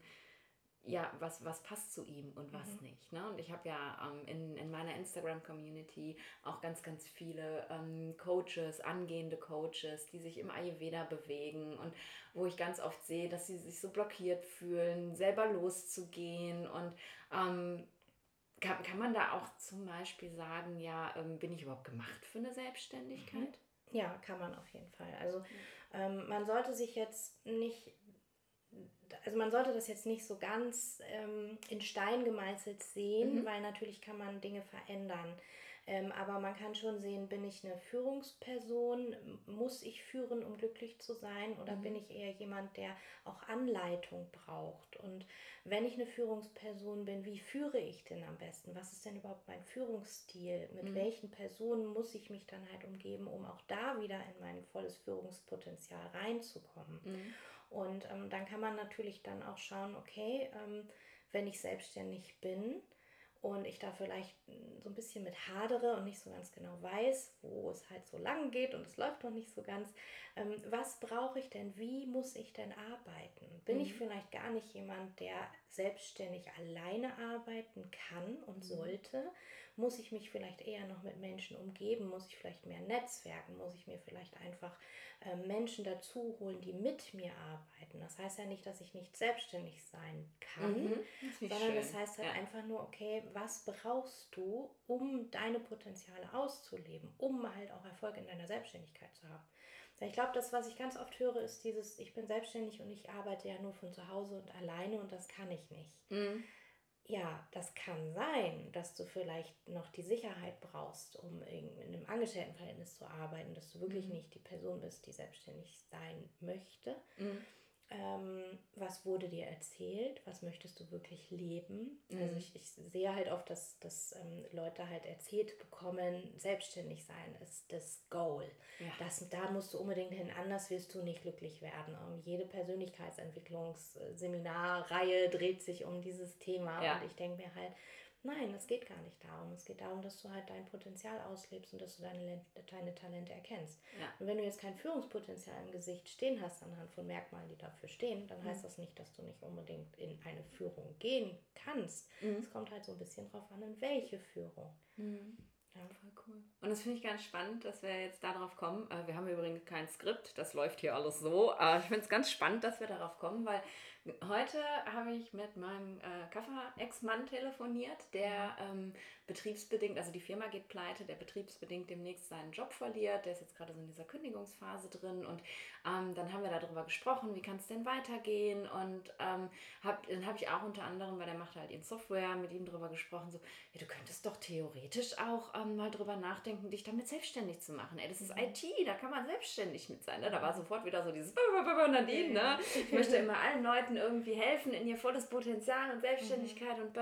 ja, was, was passt zu ihm und was mhm. nicht. Ne? Und ich habe ja ähm, in, in meiner Instagram-Community auch ganz, ganz viele ähm, Coaches, angehende Coaches, die sich im Ayurveda bewegen und wo ich ganz oft sehe, dass sie sich so blockiert fühlen, selber loszugehen. Und ähm, kann, kann man da auch zum Beispiel sagen, ja, ähm, bin ich überhaupt gemacht für eine Selbstständigkeit? Mhm. Ja, kann man auf jeden Fall. Also ähm, man sollte sich jetzt nicht also man sollte das jetzt nicht so ganz ähm, in Stein gemeißelt sehen, mhm. weil natürlich kann man Dinge verändern. Ähm, aber man kann schon sehen, bin ich eine Führungsperson? Muss ich führen, um glücklich zu sein? Oder mhm. bin ich eher jemand, der auch Anleitung braucht? Und wenn ich eine Führungsperson bin, wie führe ich denn am besten? Was ist denn überhaupt mein Führungsstil? Mit mhm. welchen Personen muss ich mich dann halt umgeben, um auch da wieder in mein volles Führungspotenzial reinzukommen? Mhm. Und ähm, dann kann man natürlich dann auch schauen, okay, ähm, wenn ich selbstständig bin und ich da vielleicht hm, so ein bisschen mit hadere und nicht so ganz genau weiß, wo es halt so lang geht und es läuft noch nicht so ganz, ähm, was brauche ich denn? Wie muss ich denn arbeiten? Bin mhm. ich vielleicht gar nicht jemand, der selbstständig alleine arbeiten kann und mhm. sollte? Muss ich mich vielleicht eher noch mit Menschen umgeben? Muss ich vielleicht mehr netzwerken? Muss ich mir vielleicht einfach äh, Menschen dazu holen, die mit mir arbeiten? Das heißt ja nicht, dass ich nicht selbstständig sein kann, mhm, sondern schön. das heißt halt ja. einfach nur, okay, was brauchst du, um deine Potenziale auszuleben, um halt auch Erfolg in deiner Selbstständigkeit zu haben? Ich glaube, das, was ich ganz oft höre, ist dieses, ich bin selbstständig und ich arbeite ja nur von zu Hause und alleine und das kann ich nicht. Mhm ja, das kann sein, dass du vielleicht noch die Sicherheit brauchst, um in einem Angestelltenverhältnis zu arbeiten, dass du wirklich mhm. nicht die Person bist, die selbstständig sein möchte. Mhm ähm, was wurde dir erzählt, was möchtest du wirklich leben. Also mhm. Also ich, ich, sehe halt oft, dass, dass ähm, Leute halt erzählt bekommen, selbstständig sein ist das Goal. Ja. Das, da musst du unbedingt hin, anders wirst du nicht glücklich werden. Um, jede Persönlichkeitsentwicklungsseminarreihe dreht sich um dieses Thema ja. und ich denke mir halt, Nein, es geht gar nicht darum. Es geht darum, dass du halt dein Potenzial auslebst und dass du deine, deine Talente erkennst. Ja. Und wenn du jetzt kein Führungspotenzial im Gesicht stehen hast, anhand von Merkmalen, die dafür stehen, dann mhm. heißt das nicht, dass du nicht unbedingt in eine Führung gehen kannst. Mhm. Es kommt halt so ein bisschen drauf an, in welche Führung. Mhm. Ja, voll cool. Und das finde ich ganz spannend, dass wir jetzt darauf kommen. Äh, wir haben übrigens kein Skript, das läuft hier alles so. Ich finde es ganz spannend, dass wir darauf kommen, weil Heute habe ich mit meinem äh, Kaffer-Ex-Mann telefoniert, der ähm, betriebsbedingt, also die Firma geht pleite, der betriebsbedingt demnächst seinen Job verliert. Der ist jetzt gerade so in dieser Kündigungsphase drin. Und ähm, dann haben wir darüber gesprochen, wie kann es denn weitergehen. Und ähm, hab, dann habe ich auch unter anderem, weil der macht halt in Software, mit ihm darüber gesprochen, so, ja, du könntest doch theoretisch auch ähm, mal drüber nachdenken, dich damit selbstständig zu machen. Ey, das ist mhm. IT, da kann man selbstständig mit sein. Ne? Da war sofort wieder so dieses Nadine, ne? Ich möchte immer allen Leuten Leuten irgendwie helfen in ihr volles Potenzial und Selbstständigkeit mhm. und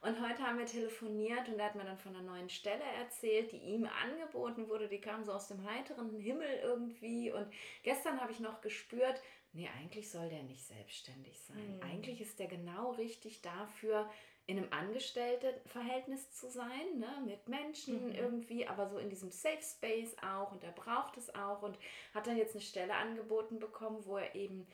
und heute haben wir telefoniert und er hat mir dann von einer neuen Stelle erzählt, die ihm angeboten wurde. Die kam so aus dem heiteren Himmel irgendwie. Und gestern habe ich noch gespürt, nee, eigentlich soll der nicht selbstständig sein. Mhm. Eigentlich ist der genau richtig dafür, in einem Angestelltenverhältnis zu sein, ne, mit Menschen mhm. irgendwie, aber so in diesem Safe Space auch und er braucht es auch und hat dann jetzt eine Stelle angeboten bekommen, wo er eben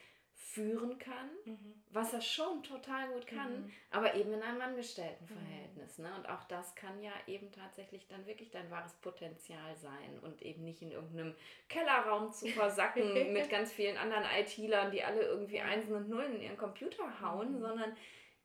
führen kann, mhm. was er schon total gut kann, mhm. aber eben in einem Angestelltenverhältnis. Mhm. Ne? Und auch das kann ja eben tatsächlich dann wirklich dein wahres Potenzial sein und eben nicht in irgendeinem Kellerraum zu versacken mit ganz vielen anderen IT-Lern, die alle irgendwie Einsen und Nullen in ihren Computer hauen, mhm. sondern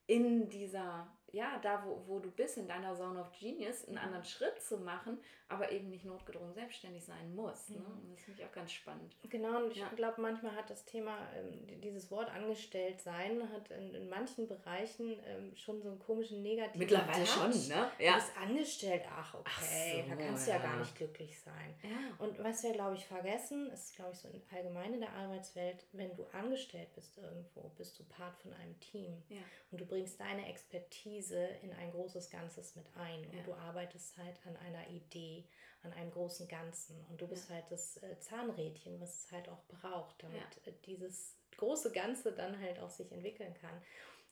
in dieser ja, da wo, wo du bist, in deiner Zone of Genius, einen anderen Schritt zu machen, aber eben nicht notgedrungen selbstständig sein muss. Ne? Mhm. Und das finde ich auch ganz spannend. Genau, und ich ja. glaube, manchmal hat das Thema, ähm, dieses Wort angestellt sein, hat in, in manchen Bereichen ähm, schon so einen komischen negativen Mittlerweile Touch. schon, ne? Ja. Du bist angestellt, ach okay, ach so, da kannst du ja. ja. gar nicht glücklich sein. Ja. Und was wir, glaube ich, vergessen, ist, glaube ich, so allgemein in der Arbeitswelt, wenn du angestellt bist irgendwo, bist du Part von einem Team. Und du bringst deine Expertise Expertise in ein großes Ganzes mit ein und ja. du arbeitest halt an einer Idee, an einem großen Ganzen und du bist ja. halt das äh, Zahnrädchen, was es halt auch braucht, damit ja. Äh, dieses große Ganze dann halt auch sich entwickeln kann.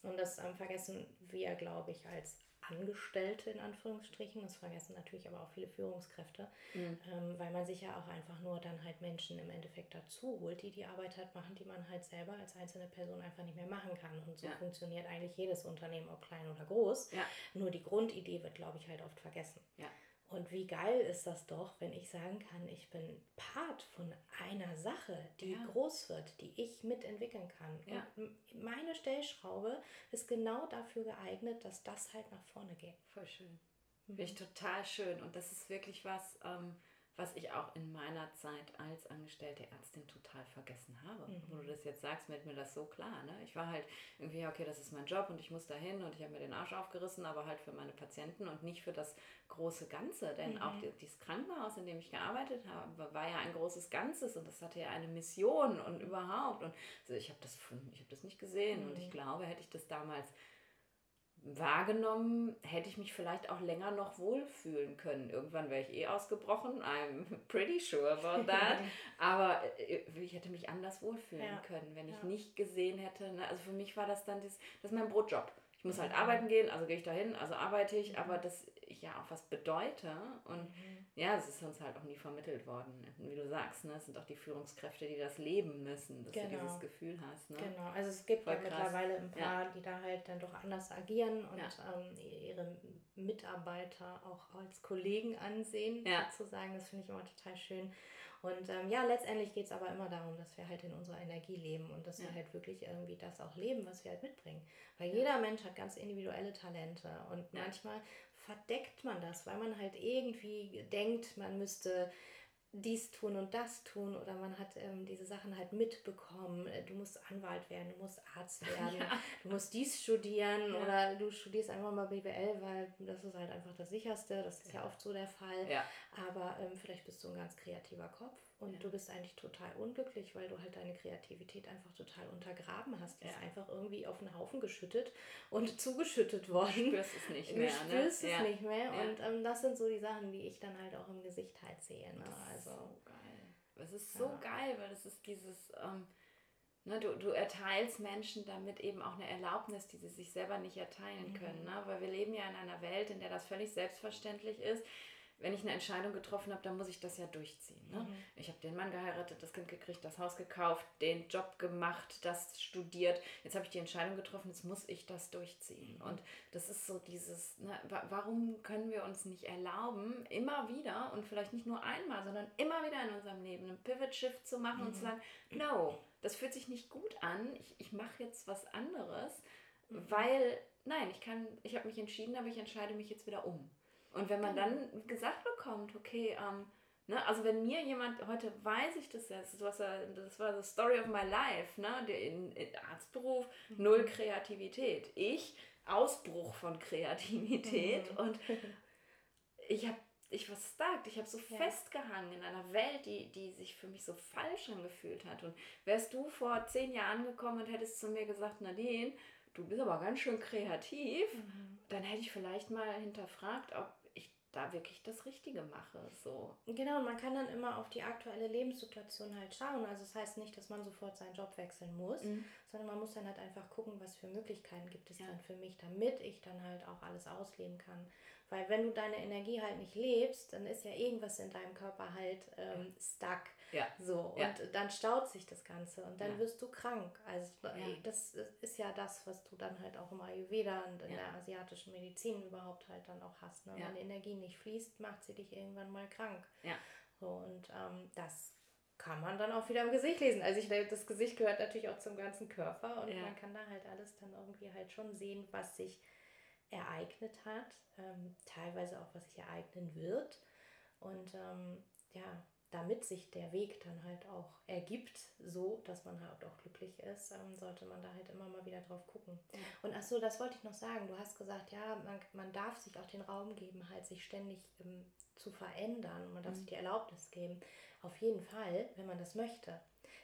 Und das ähm, vergessen wir, glaube ich, als Angestellte in Anführungsstrichen. Das vergessen natürlich aber auch viele Führungskräfte, mhm. ähm, weil man sich ja auch einfach nur dann halt Menschen im Endeffekt dazu holt, die die Arbeit halt machen, die man halt selber als einzelne Person einfach nicht mehr machen kann. Und so ja. funktioniert eigentlich jedes Unternehmen, ob klein oder groß. Ja. Nur die Grundidee wird, glaube ich, halt oft vergessen. Ja. Und wie geil ist das doch, wenn ich sagen kann, ich bin Part von einer Sache, die ja. groß wird, die ich mitentwickeln kann. Ja. Und meine Stellschraube ist genau dafür geeignet, dass das halt nach vorne geht. Voll schön. Mhm. Finde ich total schön. Und das ist wirklich was, ähm, was ich auch in meiner Zeit als angestellte Ärztin total vergessen habe. Mhm. Wo du das jetzt sagst, wird mir das so klar. Ne? Ich war halt irgendwie, okay, das ist mein Job und ich muss dahin und ich habe mir den Arsch aufgerissen, aber halt für meine Patienten und nicht für das große Ganze. Denn mhm. auch dieses Krankenhaus, in dem ich gearbeitet habe, war ja ein großes Ganzes und das hatte ja eine Mission und überhaupt. Und also ich habe das, hab das nicht gesehen mhm. und ich glaube, hätte ich das damals wahrgenommen, hätte ich mich vielleicht auch länger noch wohlfühlen können. Irgendwann wäre ich eh ausgebrochen. I'm pretty sure about that. Aber äh, ich hätte mich anders wohlfühlen ja. können, wenn ich ja. nicht gesehen hätte. Ne? Also für mich war das dann das, das ist mein Brotjob. Ich muss halt mhm. arbeiten gehen, also gehe ich dahin, also arbeite ich, mhm. aber dass ich ja auch was bedeute und mhm. ja, es ist uns halt auch nie vermittelt worden. Wie du sagst, ne? es sind auch die Führungskräfte, die das leben müssen, dass genau. du dieses Gefühl hast. Ne? Genau, also es gibt ja mittlerweile ein paar, ja. die da halt dann doch anders agieren und ja. ähm, ihre Mitarbeiter auch als Kollegen ansehen, ja. sozusagen. Das finde ich immer total schön. Und ähm, ja, letztendlich geht es aber immer darum, dass wir halt in unserer Energie leben und dass ja. wir halt wirklich irgendwie das auch leben, was wir halt mitbringen. Weil jeder Mensch hat ganz individuelle Talente und ja. manchmal verdeckt man das, weil man halt irgendwie denkt, man müsste dies tun und das tun oder man hat ähm, diese Sachen halt mitbekommen. Äh, du musst Anwalt werden, du musst Arzt werden, ja. du musst dies studieren ja. oder du studierst einfach mal BWL, weil das ist halt einfach das sicherste. Das ist ja, ja oft so der Fall. Aber ähm, vielleicht bist du ein ganz kreativer Kopf und ja. du bist eigentlich total unglücklich, weil du halt deine Kreativität einfach total untergraben hast. Die ja. ist einfach irgendwie auf den Haufen geschüttet und zugeschüttet worden. Du spürst es nicht mehr. Du ne? spürst ne? es ja. nicht mehr. Und ähm, das sind so die Sachen, die ich dann halt auch im Gesicht halt sehe. Ne? Das also, so geil. Das ist so geil, weil das ist dieses... Ähm, Ne, du, du erteilst Menschen damit eben auch eine Erlaubnis, die sie sich selber nicht erteilen können. Mhm. Ne? Weil wir leben ja in einer Welt, in der das völlig selbstverständlich ist, wenn ich eine Entscheidung getroffen habe, dann muss ich das ja durchziehen. Ne? Mhm. Ich habe den Mann geheiratet, das Kind gekriegt, das Haus gekauft, den Job gemacht, das studiert. Jetzt habe ich die Entscheidung getroffen, jetzt muss ich das durchziehen. Mhm. Und das ist so dieses, ne, warum können wir uns nicht erlauben, immer wieder und vielleicht nicht nur einmal, sondern immer wieder in unserem Leben einen Pivot-Shift zu machen mhm. und zu mhm. sagen, no, das fühlt sich nicht gut an, ich, ich mache jetzt was anderes, mhm. weil, nein, ich kann, ich habe mich entschieden, aber ich entscheide mich jetzt wieder um. Und wenn man genau. dann gesagt bekommt, okay, ähm, ne, also wenn mir jemand, heute weiß ich das jetzt, das war, das war the story of my life, ne, der in, in Arztberuf, mhm. null Kreativität. Ich, Ausbruch von Kreativität mhm. und ich habe ich war stuck, ich habe so ja. festgehangen in einer Welt, die, die sich für mich so falsch angefühlt hat. Und wärst du vor zehn Jahren gekommen und hättest zu mir gesagt, Nadine, du bist aber ganz schön kreativ, mhm. dann hätte ich vielleicht mal hinterfragt, ob da wirklich das Richtige mache. So. Genau, und man kann dann immer auf die aktuelle Lebenssituation halt schauen. Also das heißt nicht, dass man sofort seinen Job wechseln muss, mhm. sondern man muss dann halt einfach gucken, was für Möglichkeiten gibt es ja. dann für mich, damit ich dann halt auch alles ausleben kann. Weil wenn du deine Energie halt nicht lebst, dann ist ja irgendwas in deinem Körper halt ähm, stuck. Ja. So, und ja. dann staut sich das Ganze und dann ja. wirst du krank. Also das ist ja das, was du dann halt auch im Ayurveda und in der asiatischen Medizin überhaupt halt dann auch hast. Ne? Wenn die Energie nicht fließt, macht sie dich irgendwann mal krank. Ja. So, und ähm, das kann man dann auch wieder im Gesicht lesen. Also ich das Gesicht gehört natürlich auch zum ganzen Körper und man kann da halt alles dann irgendwie halt schon sehen, was sich ereignet hat, ähm, teilweise auch was sich ereignen wird. Und ähm, ja, damit sich der Weg dann halt auch ergibt, so dass man halt auch glücklich ist, ähm, sollte man da halt immer mal wieder drauf gucken. Und ach so, das wollte ich noch sagen. Du hast gesagt, ja, man, man darf sich auch den Raum geben, halt sich ständig ähm, zu verändern. Man darf mhm. sich die Erlaubnis geben. Auf jeden Fall, wenn man das möchte.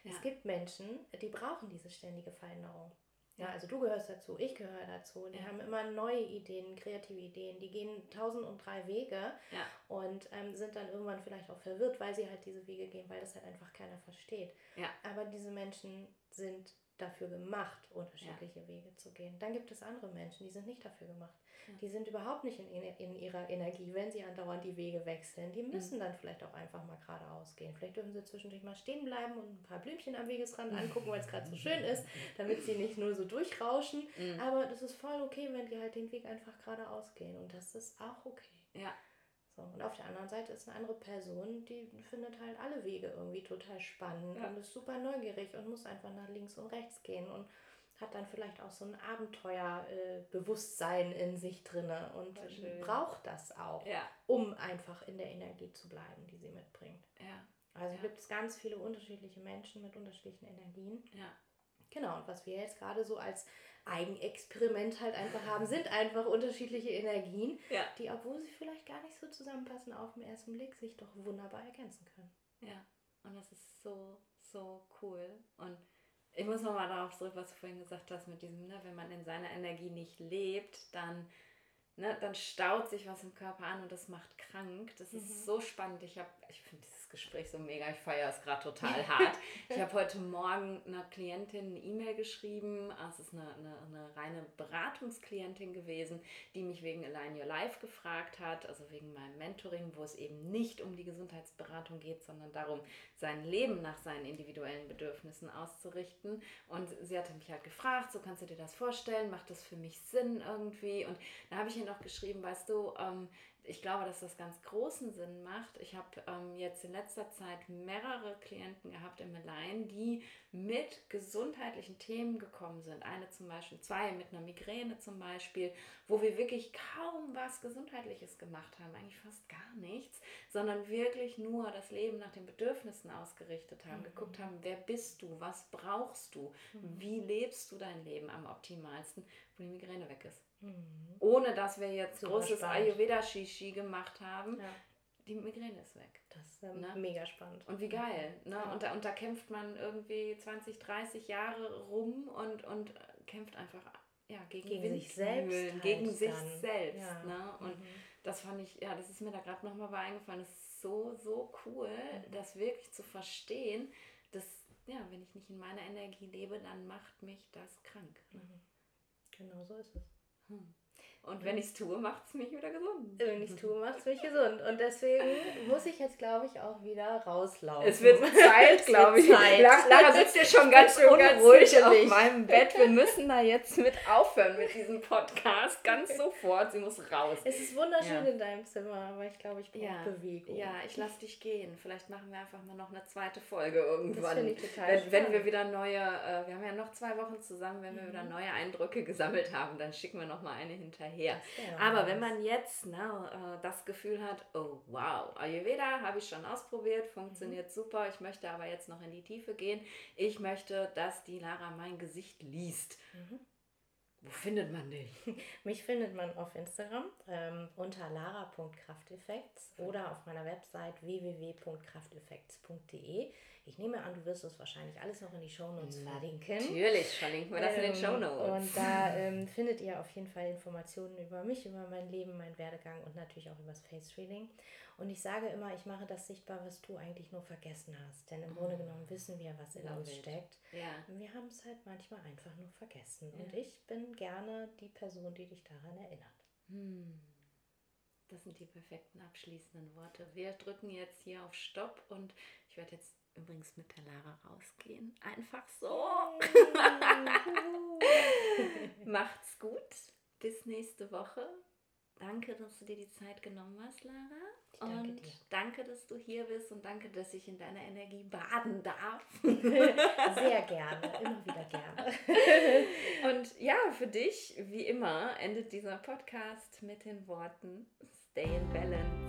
Ja. Es gibt Menschen, die brauchen diese ständige Veränderung. Ja, also du gehörst dazu, ich gehöre dazu. Die ja. haben immer neue Ideen, kreative Ideen. Die gehen tausend und drei Wege ja. und ähm, sind dann irgendwann vielleicht auch verwirrt, weil sie halt diese Wege gehen, weil das halt einfach keiner versteht. Ja. Aber diese Menschen sind dafür gemacht, unterschiedliche ja. Wege zu gehen. Dann gibt es andere Menschen, die sind nicht dafür gemacht. Ja. Die sind überhaupt nicht in, in ihrer Energie, wenn sie andauernd die Wege wechseln. Die müssen mhm. dann vielleicht auch einfach mal geradeaus gehen. Vielleicht dürfen sie zwischendurch mal stehen bleiben und ein paar Blümchen am Wegesrand angucken, weil es gerade so schön ist, damit sie nicht nur so durchrauschen. Mhm. Aber das ist voll okay, wenn die halt den Weg einfach geradeaus gehen. Und das ist auch okay. Ja. So, und auf der anderen Seite ist eine andere Person, die findet halt alle Wege irgendwie total spannend ja. und ist super neugierig und muss einfach nach links und rechts gehen und hat dann vielleicht auch so ein Abenteuerbewusstsein äh, in sich drinne und braucht das auch, ja. um einfach in der Energie zu bleiben, die sie mitbringt. Ja. Also gibt es ganz viele unterschiedliche Menschen mit unterschiedlichen Energien. Ja. Genau, und was wir jetzt gerade so als Eigenexperiment halt einfach haben, sind einfach unterschiedliche Energien, ja. die, obwohl sie vielleicht gar nicht so zusammenpassen, auf den ersten Blick sich doch wunderbar ergänzen können. Ja, und das ist so, so cool. Und ich muss nochmal darauf zurück, was du vorhin gesagt hast, mit diesem, ne, wenn man in seiner Energie nicht lebt, dann, ne, dann staut sich was im Körper an und das macht krank. Das ist mhm. so spannend. Ich habe, ich finde dieses Gespräch so mega. Ich feiere es gerade total hart. ich habe heute Morgen einer Klientin eine E-Mail geschrieben. Ah, es ist eine, eine, eine, reine Beratungsklientin gewesen, die mich wegen Align Your Life gefragt hat, also wegen meinem Mentoring, wo es eben nicht um die Gesundheitsberatung geht, sondern darum, sein Leben nach seinen individuellen Bedürfnissen auszurichten. Und sie hatte mich halt gefragt, so kannst du dir das vorstellen, macht das für mich Sinn irgendwie? Und da habe ich ihr noch geschrieben, weißt du, ähm, ich glaube, dass das ganz großen Sinn macht. Ich habe ähm, jetzt in letzter Zeit mehrere Klienten gehabt im Align, die mit gesundheitlichen Themen gekommen sind. Eine zum Beispiel, zwei mit einer Migräne zum Beispiel, wo wir wirklich kaum was Gesundheitliches gemacht haben, eigentlich fast gar nichts, sondern wirklich nur das Leben nach den Bedürfnissen ausgerichtet haben, mhm. geguckt haben, wer bist du, was brauchst du, mhm. wie lebst du dein Leben am optimalsten, wo die Migräne weg ist. Mhm. Ohne dass wir jetzt Super großes Ayurveda-Shishi gemacht haben. Ja. Die Migräne ist weg. Das ist ähm, ne? mega spannend. Und wie geil. Ne? Ja. Und, da, und da kämpft man irgendwie 20, 30 Jahre rum und, und kämpft einfach ja, gegen, gegen sich selbst. Halt gegen sich dann. selbst. Ja. Ne? Und mhm. das fand ich, ja, das ist mir da gerade nochmal bei eingefallen. Das ist so, so cool, mhm. das wirklich zu verstehen, dass, ja, wenn ich nicht in meiner Energie lebe, dann macht mich das krank. Ne? Mhm. Genau so ist es. Hm. Und wenn ich es tue, macht es mich wieder gesund. Wenn ich es tue, macht es mich gesund. Und deswegen muss ich jetzt, glaube ich, auch wieder rauslaufen. Es wird Zeit, glaube ich. Zeit. Lara sitzt ja schon ganz unruhig ganz auf meinem Bett. Wir müssen da jetzt mit aufhören mit diesem Podcast. Ganz sofort. Sie muss raus. Es ist wunderschön ja. in deinem Zimmer, aber ich glaube, ich brauche ja. Bewegung. Ja, ich lasse dich gehen. Vielleicht machen wir einfach mal noch eine zweite Folge irgendwann. Das ich total wenn, wenn wir wieder neue, äh, wir haben ja noch zwei Wochen zusammen, wenn wir mhm. wieder neue Eindrücke gesammelt haben, dann schicken wir noch mal eine hinterher her. Aber wenn man jetzt ne, das Gefühl hat, oh wow, Ayurveda habe ich schon ausprobiert, funktioniert mhm. super, ich möchte aber jetzt noch in die Tiefe gehen, ich möchte, dass die Lara mein Gesicht liest. Mhm. Wo findet man dich? Mich findet man auf Instagram ähm, unter lara.krafteffekts oder auf meiner Website www.krafteffekts.de. Ich nehme an, du wirst es wahrscheinlich alles noch in die Shownotes verlinken. Natürlich verlinken wir das ähm, in den ähm, Shownotes. Und da ähm, findet ihr auf jeden Fall Informationen über mich, über mein Leben, meinen Werdegang und natürlich auch über das Face Reading. Und ich sage immer, ich mache das sichtbar, was du eigentlich nur vergessen hast. Denn im mhm. Grunde genommen wissen wir, was in uns steckt. Ja. Wir haben es halt manchmal einfach nur vergessen. Ja. Und ich bin gerne die Person, die dich daran erinnert. Hm. Das sind die perfekten abschließenden Worte. Wir drücken jetzt hier auf Stopp und ich werde jetzt übrigens mit der Lara rausgehen. Einfach so. Macht's gut. Bis nächste Woche. Danke, dass du dir die Zeit genommen hast, Lara. danke und dir. danke, dass du hier bist und danke, dass ich in deiner Energie baden darf. Sehr gerne, immer wieder gerne. und ja, für dich, wie immer, endet dieser Podcast mit den Worten Stay in Balance.